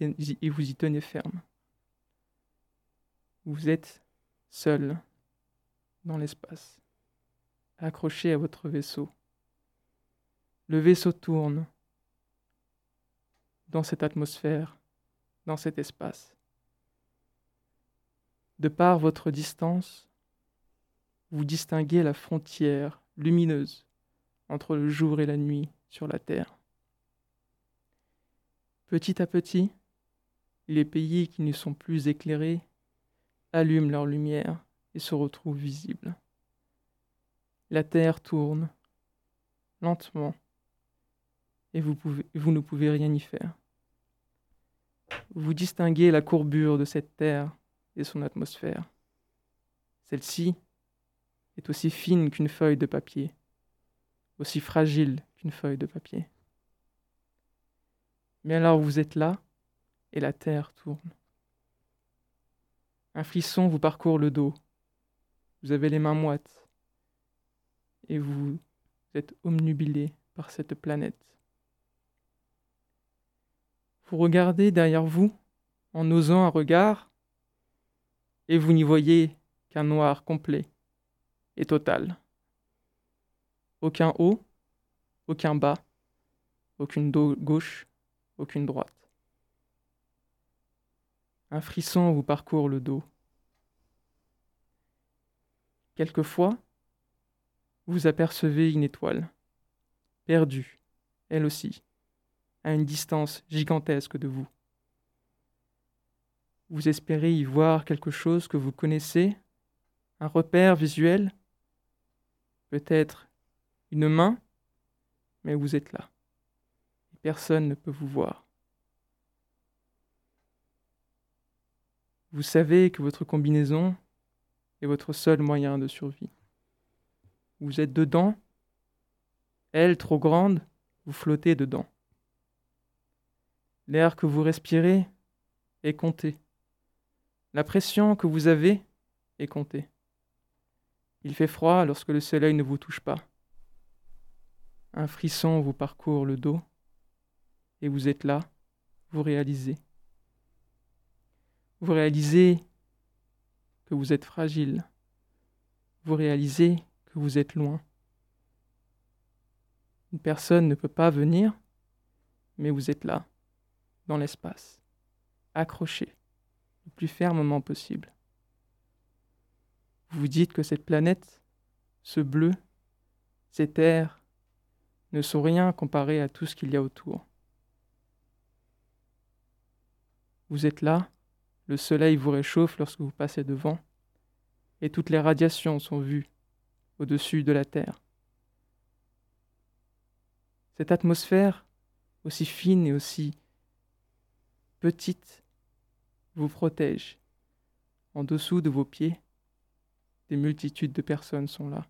tenez ferme. Vous êtes seul dans l'espace, accroché à votre vaisseau. Le vaisseau tourne dans cette atmosphère, dans cet espace. De par votre distance, vous distinguez la frontière lumineuse entre le jour et la nuit sur la Terre. Petit à petit, les pays qui ne sont plus éclairés allument leur lumière et se retrouvent visibles. La Terre tourne lentement et vous, ne pouvez rien y faire. Vous distinguez la courbure de cette Terre et son atmosphère. Celle-ci est aussi fine qu'une feuille de papier, aussi fragile qu'une feuille de papier. Mais alors vous êtes là et la Terre tourne. Un frisson vous parcourt le dos. Vous avez les mains moites et vous êtes omnubilé par cette planète. Vous regardez derrière vous en osant un regard et vous n'y voyez qu'un noir complet et total. Aucun haut, aucun bas, aucune gauche, aucune droite. Un frisson vous parcourt le dos. Quelquefois, vous apercevez une étoile, perdue, elle aussi, à une distance gigantesque de vous. Vous espérez y voir quelque chose que vous connaissez, un repère visuel, peut-être une main, mais vous êtes là. Personne ne peut vous voir. Vous savez que votre combinaison est votre seul moyen de survie. Vous êtes dedans, elle trop grande, vous flottez dedans. L'air que vous respirez est compté. La pression que vous avez est comptée. Il fait froid lorsque le soleil ne vous touche pas. Un frisson vous parcourt le dos et vous êtes là, vous réalisez. Vous réalisez que vous êtes fragile. Vous réalisez que vous êtes loin. Une personne ne peut pas venir, mais vous êtes là, dans l'espace, accroché, le plus fermement possible. Vous dites que cette planète, ce bleu, ces terres, ne sont rien comparé à tout ce qu'il y a autour. Vous êtes là, le soleil vous réchauffe lorsque vous passez devant, et toutes les radiations sont vues au-dessus de la Terre. Cette atmosphère, aussi fine et aussi petite, vous protège. En dessous de vos pieds, des multitudes de personnes sont là,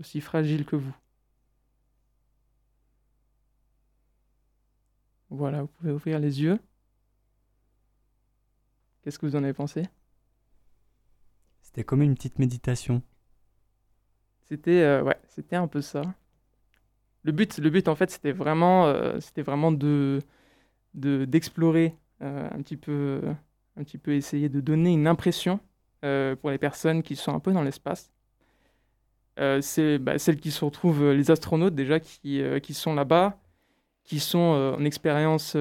aussi fragiles que vous. Voilà, vous pouvez ouvrir les yeux. Qu'est-ce que vous en avez pensé? C'était comme une petite méditation. C'était euh, ouais, c'était un peu ça. Le but, le but en fait, c'était vraiment, euh, c'était vraiment de d'explorer euh, un petit peu, un petit peu essayer de donner une impression pour les personnes qui sont un peu dans l'espace. c'est bah, celles qui se retrouvent, les astronautes déjà qui, qui sont là-bas, qui sont en expérience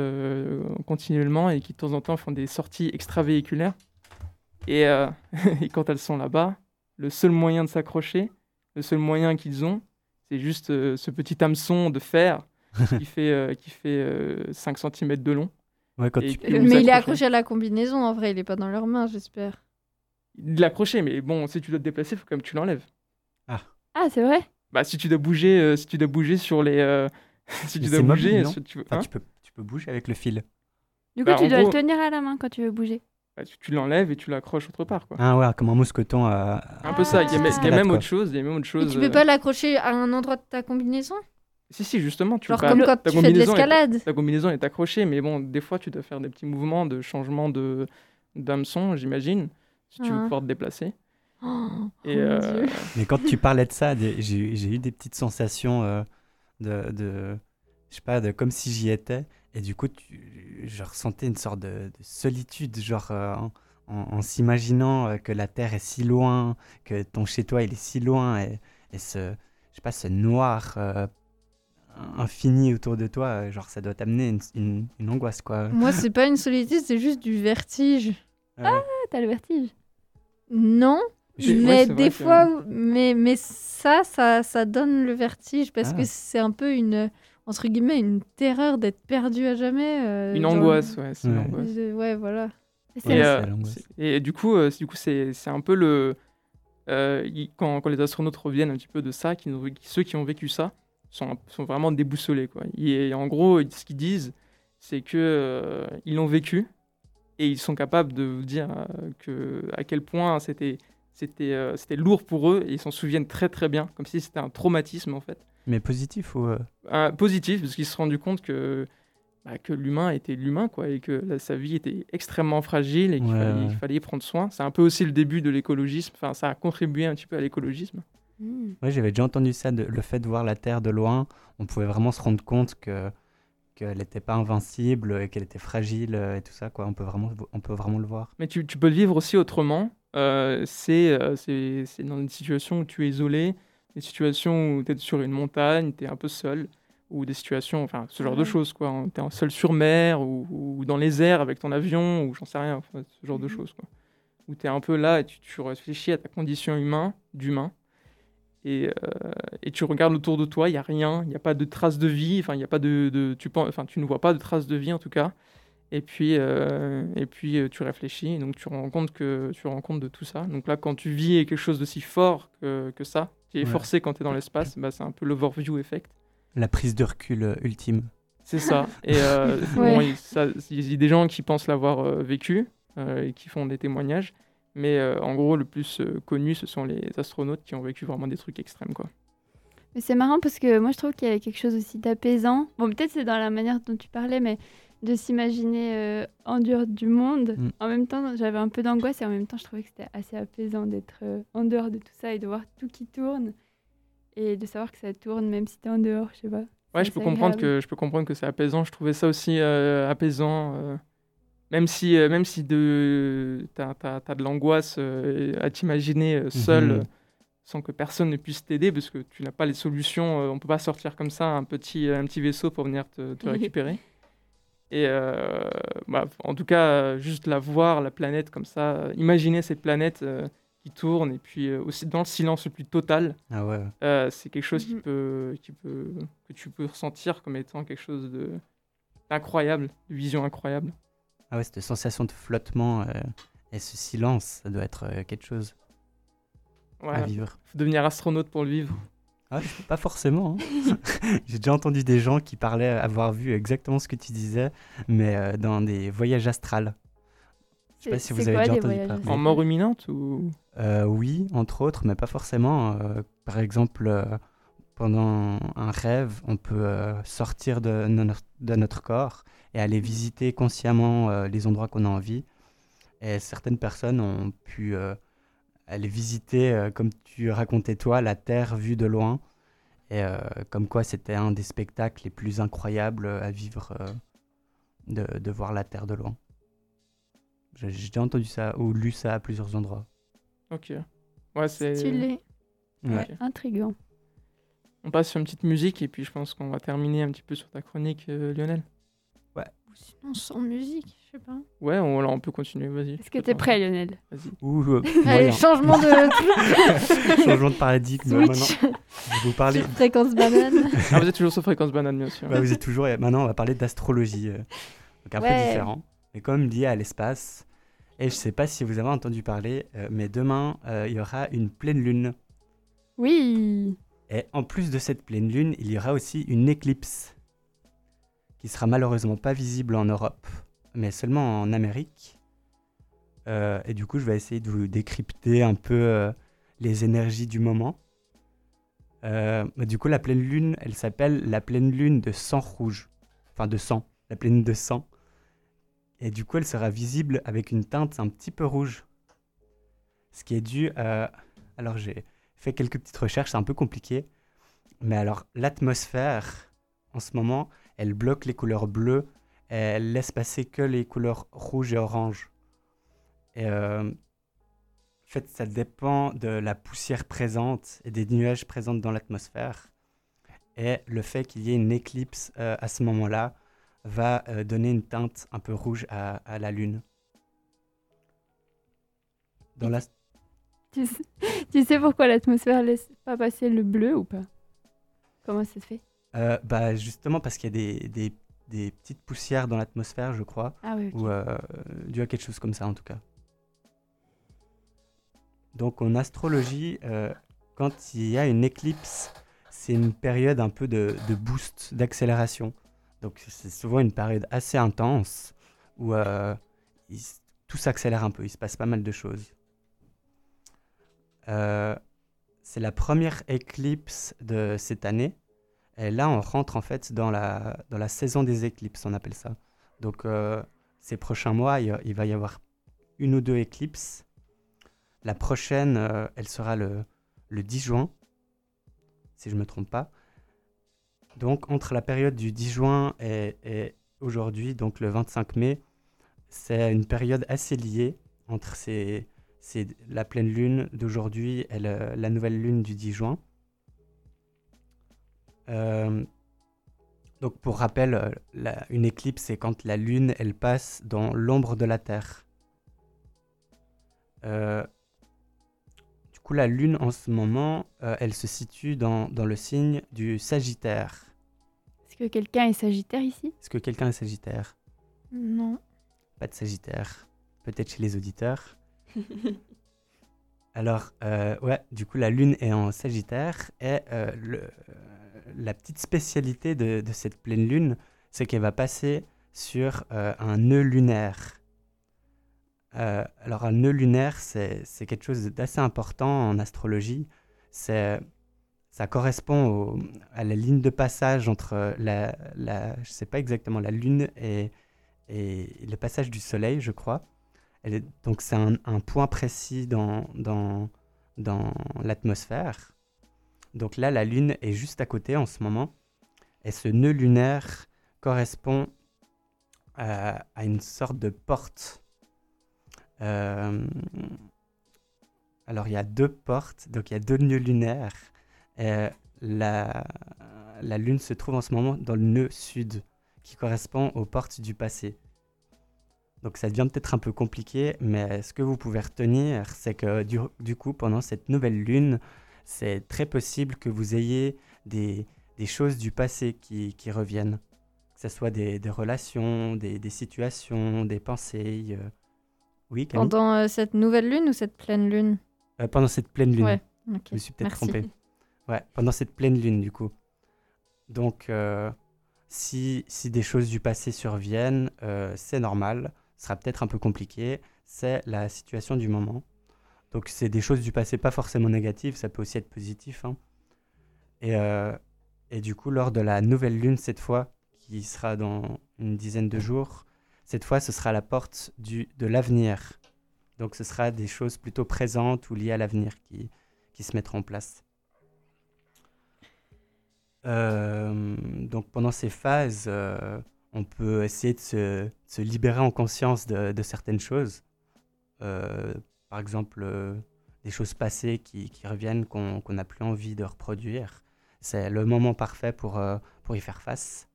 continuellement et qui de temps en temps font des sorties extravéhiculaires. Et, et quand elles sont là-bas, le seul moyen de s'accrocher, le seul moyen qu'ils ont, c'est juste euh, ce petit hameçon de fer qui fait, euh, qui fait 5 euh, cm de long. Mais il est accroché à la combinaison en vrai, il n'est pas dans leurs mains, j'espère. Il est accroché, mais bon, si tu dois te déplacer, il faut quand même que tu l'enlèves. Ah, ah c'est vrai? Bah, si tu dois bouger, si tu dois bouger sur les. si tu dois bouger. tu, hein? tu, peux, tu peux bouger avec le fil. Du coup, bah, tu dois le tenir à la main quand tu veux bouger. Bah, tu, l'enlèves et tu l'accroches autre part. Quoi. Ah ouais, comme un mousqueton. un peu ça, il y a, même autre chose. Il y a même autre chose. Et tu peux euh, pas l'accrocher à un endroit de ta combinaison? Si, si, justement. Tu Genre comme quand tu fais de l'escalade. Ta combinaison est accrochée, mais bon, des fois, tu dois faire des petits mouvements de changement de d'hameçon, j'imagine, si tu veux ah. pouvoir te déplacer. Oh, et, euh, Mais quand tu parlais de ça, j'ai eu des petites sensations euh, de, de, je sais pas, de comme si j'y étais. Et du coup, tu, je ressentais une sorte de, solitude, genre euh, en, s'imaginant euh, que la Terre est si loin, que ton chez-toi il est si loin, et, et ce, je sais pas, ce noir euh, infini autour de toi, genre ça doit t'amener une, une, angoisse, quoi. Moi, c'est pas une solitude, c'est juste du vertige. Ah, ah t'as le vertige Non, mais des fois, mais, mais ça, ça, ça donne le vertige parce que ah. c'est un peu une entre guillemets, une terreur d'être perdu à jamais. Euh, une angoisse, ouais, c'est une angoisse. Ouais, voilà. Et, euh, et, du coup, euh, du coup c'est un peu le. quand, quand, les astronautes reviennent un petit peu de ça, qui, ceux qui ont vécu ça sont, sont vraiment déboussolés. Quoi. Et, en gros, ce qu'ils disent, c'est que ils l'ont vécu et ils sont capables de vous dire que, à quel point c'était c'était lourd pour eux et ils s'en souviennent très très bien, comme si c'était un traumatisme en fait. Mais positif ou euh, Positif, parce qu'ils se sont rendus compte que, bah, que l'humain était l'humain, quoi, et que sa vie était extrêmement fragile et qu'il fallait, fallait, y prendre soin. C'est un peu aussi le début de l'écologisme, enfin, ça a contribué un petit peu à l'écologisme. Mmh. Oui, j'avais déjà entendu ça, de, le fait de voir la Terre de loin, on pouvait vraiment se rendre compte que qu'elle n'était pas invincible et qu'elle était fragile euh, et tout ça, quoi. On peut vraiment, on peut vraiment le voir. Mais tu, tu peux le vivre aussi autrement. Euh, c'est dans une situation où tu es isolé, des situations où tu es sur une montagne, tu es un peu seul, ou des situations, enfin, ce genre de choses, quoi. Tu es seul sur mer, ou, dans les airs avec ton avion, ou j'en sais rien, ce genre de mhm. choses, quoi. Où tu es un peu là et tu, tu, réfléchis à ta condition humain, d'humain, et, euh, et, tu regardes autour de toi, il n'y a rien, il n'y a pas de traces de vie, enfin, il a pas de, de tu, enfin, tu ne vois pas de traces de vie en tout cas. Et puis, euh, et puis euh, tu réfléchis, et donc tu rends compte que tu rends compte de tout ça. Donc là, quand tu vis quelque chose de si fort que, que ça, qui est Ouais. forcé quand tu es dans l'espace. Bah, c'est un peu l'overview effect. La prise de recul ultime. C'est ça. Et euh, Ouais. bon, il ça- il y a des gens qui pensent l'avoir euh, vécu euh, et qui font des témoignages. Mais euh, en gros, le plus euh, connu, ce sont les astronautes qui ont vécu vraiment des trucs extrêmes. Quoi. Mais c'est marrant parce que moi je trouve qu'il y a quelque chose aussi d'apaisant. Bon, peut-être c'est dans la manière dont tu parlais, mais de s'imaginer euh, en dehors du monde. Mm. En même temps, j'avais un peu d'angoisse et en même temps, je trouvais que c'était assez apaisant d'être euh, en dehors de tout ça et de voir tout qui tourne et de savoir que ça tourne même si t'es en dehors, je sais pas. Ouais, je peux, comprendre que, je peux comprendre que c'est apaisant. Je trouvais ça aussi euh, apaisant. Même si, euh, même si de, t'as, t'as- t'as de l'angoisse euh, à t'imaginer euh, seul, Mhm. sans que personne ne puisse t'aider, parce que tu n'as pas les solutions. euh, on peut pas sortir comme ça un petit, un petit vaisseau pour venir te, te récupérer. Et euh, bah, en tout cas, juste la voir, la planète comme ça, imaginer cette planète euh, qui tourne, et puis euh, aussi dans le silence le plus total, Ah ouais. euh, c'est quelque chose qui Mhm. peut, qui peut, que tu peux ressentir comme étant quelque chose de d'incroyable, de vision incroyable. Ah ouais, cette sensation de flottement euh, et ce silence, ça doit être euh, quelque chose à vivre. Faut devenir astronaute pour le vivre. Ah, pas forcément. hein. J'ai déjà entendu des gens qui parlaient avoir vu exactement ce que tu disais, mais euh, dans des voyages astrales. Je sais pas si vous avez quoi, déjà entendu voyages parler. En mort imminente ou? Euh, oui, entre autres, mais pas forcément. Euh, par exemple, euh, pendant un rêve, on peut euh, sortir de, no- de notre corps et aller visiter consciemment euh, les endroits qu'on a envie. Et certaines personnes ont pu euh, aller visiter, euh, comme tu racontais toi, la Terre vue de loin. Et euh, comme quoi c'était un des spectacles les plus incroyables à vivre, euh, de, de voir la Terre de loin. J'ai j'ai déjà entendu ça ou lu ça à plusieurs endroits. Ok. Ouais, c'est. Stylé. Ouais. Ouais, intriguant. On passe sur une petite musique et puis je pense qu'on va terminer un petit peu sur ta chronique, euh, Lionel. Ou sinon sans musique, je sais pas. Ouais, on, alors on peut continuer. Vas-y. Est-ce que t'es prêt, Lionel? Vas-y. Euh, Allez, changement de changement de paradigme. Maintenant, switch je vais vous parler. sur fréquence banane. Ah, vous êtes toujours sur fréquence banane, bien sûr. Ouais, vous êtes toujours. Maintenant, on va parler d'astrologie. euh, donc un peu différent, mais quand même lié à l'espace. Et je sais pas si vous avez entendu parler, euh, mais demain, euh, il y aura une pleine lune. Oui. Et en plus de cette pleine lune, il y aura aussi une éclipse qui sera malheureusement pas visible en Europe, mais seulement en Amérique. Euh, et du coup, je vais essayer de vous décrypter un peu euh, les énergies du moment. Euh, du coup, la pleine lune, elle s'appelle la pleine lune de sang rouge. Enfin, de sang. La pleine lune de sang. Et du coup, elle sera visible avec une teinte un petit peu rouge. Ce qui est dû à... Alors, j'ai fait quelques petites recherches, c'est un peu compliqué. Mais alors, l'atmosphère, en ce moment, elle bloque les couleurs bleues. Elle laisse passer que les couleurs rouges et oranges. Et euh, en fait, ça dépend de la poussière présente et des nuages présents dans l'atmosphère. Et le fait qu'il y ait une éclipse euh, à ce moment-là va euh, donner une teinte un peu rouge à, à la Lune. Dans la... Tu sais, tu sais pourquoi l'atmosphère laisse pas passer le bleu ou pas? Comment ça se fait? Euh, bah, justement parce qu'il y a des, des- des petites poussières dans l'atmosphère, je crois, Ah oui. ou euh, dû à quelque chose comme ça en tout cas. Donc en astrologie, euh, quand il y a une éclipse, c'est une période un peu de, de boost, d'accélération. Donc c'est souvent une période assez intense où euh, il tout s'accélère un peu, il se passe pas mal de choses. Euh, c'est la première éclipse de cette année. Et là, on rentre en fait dans la, dans la saison des éclipses, on appelle ça. Donc, euh, ces prochains mois, il, va y avoir une ou deux éclipses. La prochaine, euh, elle sera le, le 10 juin, si je ne me trompe pas. Donc, entre la période du 10 juin et, aujourd'hui, donc le 25 mai, c'est une période assez liée entre ces, ces- la pleine lune d'aujourd'hui et la nouvelle lune du 10 juin. Euh, donc pour rappel, euh, la- une éclipse, c'est quand la Lune, elle passe dans l'ombre de la Terre. Euh, du coup, la Lune, en ce moment, euh, elle se situe dans, dans le signe du Sagittaire. Est-ce que quelqu'un est sagittaire ici? Est-ce que quelqu'un est Sagittaire? Non. Pas de Sagittaire. Peut-être chez les auditeurs. Alors, euh, ouais, du coup, la Lune est en Sagittaire et le, la petite spécialité de, cette pleine Lune, c'est qu'elle va passer sur euh, un nœud lunaire. Euh, alors, un nœud lunaire, c'est quelque chose d'assez important en astrologie. Ça correspond à la ligne de passage entre la, la je sais pas exactement, la Lune et, le passage du Soleil, je crois. Est- donc c'est un, un point précis dans, dans, dans l'atmosphère. Donc là, la Lune est juste à côté en ce moment. Et ce nœud lunaire correspond à, à une sorte de porte. Euh, alors il y a deux portes, donc il y a deux nœuds lunaires. Et la, la Lune se trouve en ce moment dans le nœud sud, qui correspond aux portes du passé. Donc ça devient peut-être un peu compliqué, mais ce que vous pouvez retenir, c'est que du coup, pendant cette nouvelle lune, c'est très possible que vous ayez des, des choses du passé qui, qui reviennent. Que ce soit des, des relations, des, des situations, des pensées. euh. Oui, Camille? Pendant euh, cette nouvelle lune ou cette pleine lune? Euh, Pendant cette pleine lune. Ouais. Je me suis peut-être trompé. Ouais, pendant cette pleine lune, du coup. Donc, si, si des choses du passé surviennent, c'est normal. Ce sera peut-être un peu compliqué. C'est la situation du moment. Donc, c'est des choses du passé pas forcément négatives, ça peut aussi être positif. hein. Et, euh, et du coup, lors de la nouvelle lune, cette fois, qui sera dans une dizaine de jours, cette fois, ce sera la porte de l'avenir. Donc, ce sera des choses plutôt présentes ou liées à l'avenir qui, qui se mettront en place. Euh, donc pendant ces phases, euh, on peut essayer de se, se libérer en conscience de, certaines choses. Par exemple, euh, des choses passées qui, reviennent qu'on n'a plus envie de reproduire. C'est le moment parfait pour, euh, pour y faire face.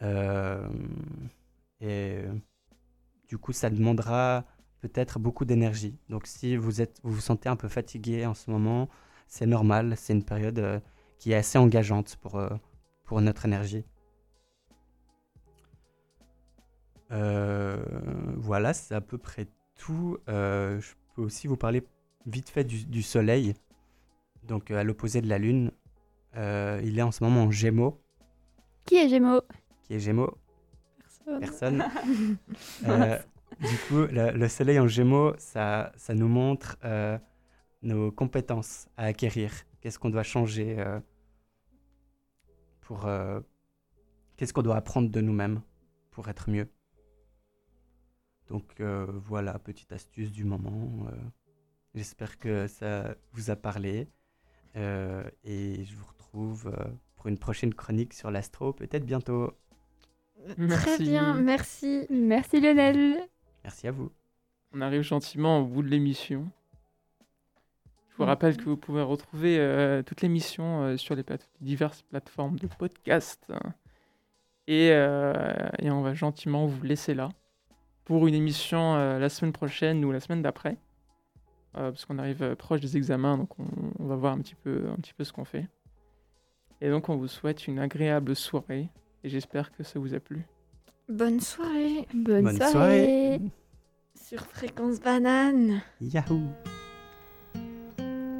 Euh, et du coup, ça demandera peut-être beaucoup d'énergie. Donc si vous, êtes, vous vous sentez un peu fatigué en ce moment, c'est normal, c'est une période qui est assez engageante pour, pour notre énergie. Voilà, c'est à peu près tout. Euh, je peux aussi vous parler vite fait du, du Soleil, donc euh, à l'opposé de la Lune. Euh, il est en ce moment en Gémeaux, Qui est Gémeaux? Qui est Gémeaux, Personne. personne. Du coup, le, le soleil en gémeaux, ça, ça nous montre nos compétences à acquérir. Qu'est-ce qu'on doit changer pour. Qu'est-ce qu'on doit apprendre de nous-mêmes pour être mieux? Donc euh, voilà, petite astuce du moment. euh, J'espère que ça vous a parlé. euh, et je vous retrouve pour une prochaine chronique sur l'astro, peut-être bientôt. Très bien, merci. Merci Lionel. Merci à vous. On arrive gentiment au bout de l'émission. Je vous Mhm. rappelle que vous pouvez retrouver euh, toute l'émission euh, sur les plate- diverses plateformes de podcast. Et, euh, et on va gentiment vous laisser là pour une émission euh, la semaine prochaine ou la semaine d'après. Euh, parce qu'on arrive euh, proche des examens, donc on, on va voir un petit peu, un petit peu ce qu'on fait. Et donc on vous souhaite une agréable soirée et j'espère que ça vous a plu. Bonne soirée Bonne, Bonne soirée. soirée. sur Fréquence Banane. Yahoo